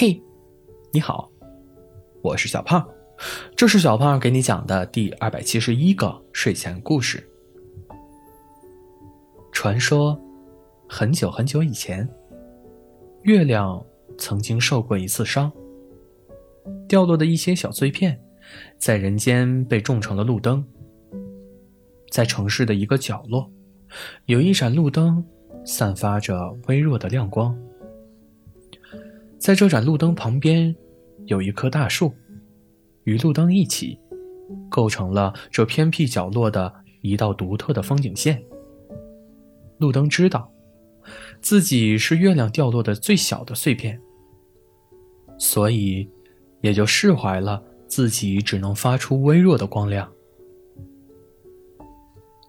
嘿，你好，我是小胖，这是小胖给你讲的第二百七十一个睡前故事。传说，很久很久以前，月亮曾经受过一次伤，掉落的一些小碎片，在人间被种成了路灯。在城市的一个角落，有一盏路灯，散发着微弱的亮光。在这盏路灯旁边，有一棵大树，与路灯一起，构成了这偏僻角落的一道独特的风景线。路灯知道，自己是月亮掉落的最小的碎片，所以，也就释怀了自己只能发出微弱的光亮。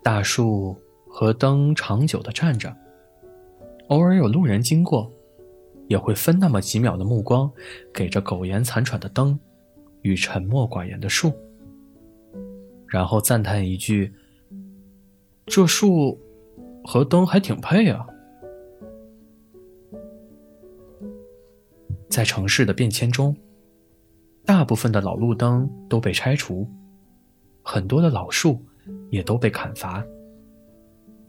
大树和灯长久的站着，偶尔有路人经过。也会分那么几秒的目光，给这苟延残喘的灯，与沉默寡言的树，然后赞叹一句：“这树和灯还挺配啊。”在城市的变迁中，大部分的老路灯都被拆除，很多的老树也都被砍伐，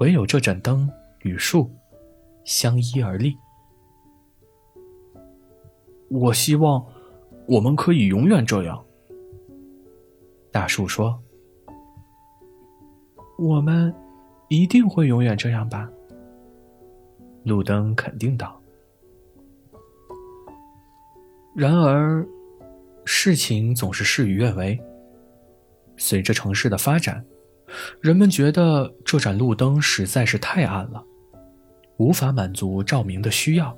唯有这盏灯与树相依而立。我希望我们可以永远这样。大树说：“我们一定会永远这样吧。”路灯肯定道。然而，事情总是事与愿违。随着城市的发展，人们觉得这盏路灯实在是太暗了，无法满足照明的需要。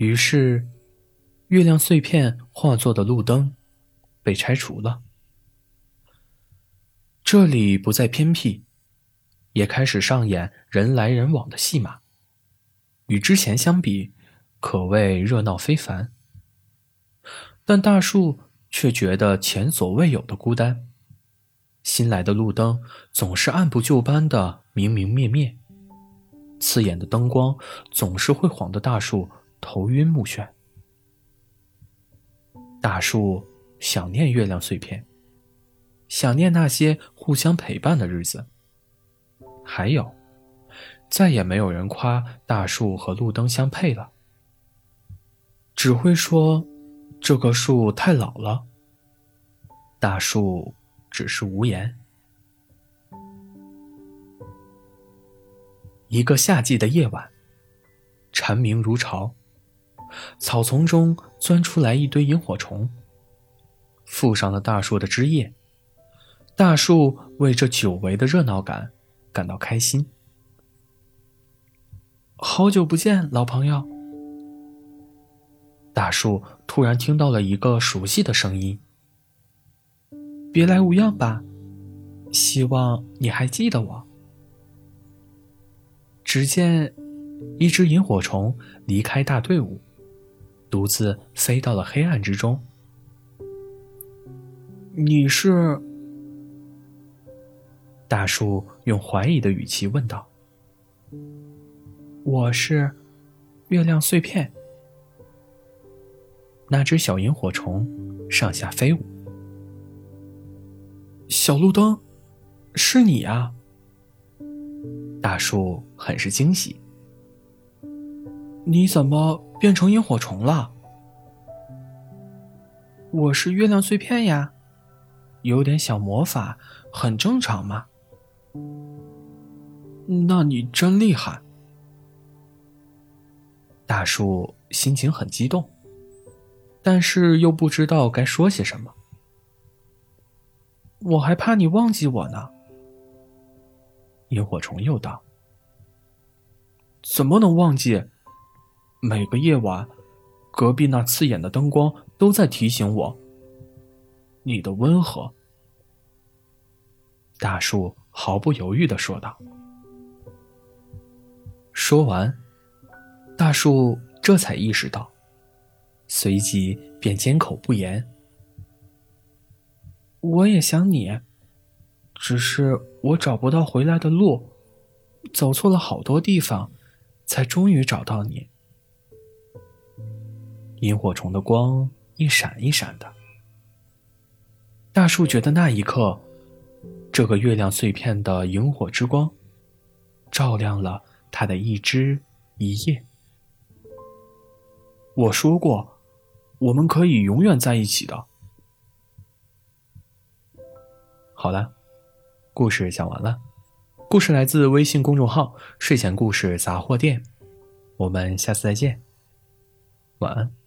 于是，月亮碎片化作的路灯被拆除了。这里不再偏僻，也开始上演人来人往的戏码。与之前相比，可谓热闹非凡。但大树却觉得前所未有的孤单。新来的路灯总是按部就班的明明灭灭，刺眼的灯光总是会晃得大树。头晕目眩，大树想念月亮碎片，想念那些互相陪伴的日子。还有，再也没有人夸大树和路灯相配了，只会说这棵树太老了。大树只是无言。一个夏季的夜晚，蝉鸣如潮。草丛中钻出来一堆萤火虫，附上了大树的枝叶。大树为这久违的热闹感感到开心。好久不见，老朋友。大树突然听到了一个熟悉的声音：“别来无恙吧？希望你还记得我。”只见一只萤火虫离开大队伍。独自飞到了黑暗之中。你是？大树用怀疑的语气问道。我是，月亮碎片。那只小萤火虫上下飞舞。小路灯，是你啊！大树很是惊喜。你怎么？变成萤火虫了。我是月亮碎片呀，有点小魔法，很正常嘛。那你真厉害。大树心情很激动，但是又不知道该说些什么。我还怕你忘记我呢。萤火虫又道：“怎么能忘记？”每个夜晚，隔壁那刺眼的灯光都在提醒我，你的温和。大树毫不犹豫的说道。说完，大树这才意识到，随即便缄口不言。我也想你，只是我找不到回来的路，走错了好多地方，才终于找到你。萤火虫的光一闪一闪的。大树觉得那一刻，这个月亮碎片的萤火之光，照亮了他的一枝一叶。我说过，我们可以永远在一起的。好了，故事讲完了。故事来自微信公众号“睡前故事杂货店”。我们下次再见，晚安。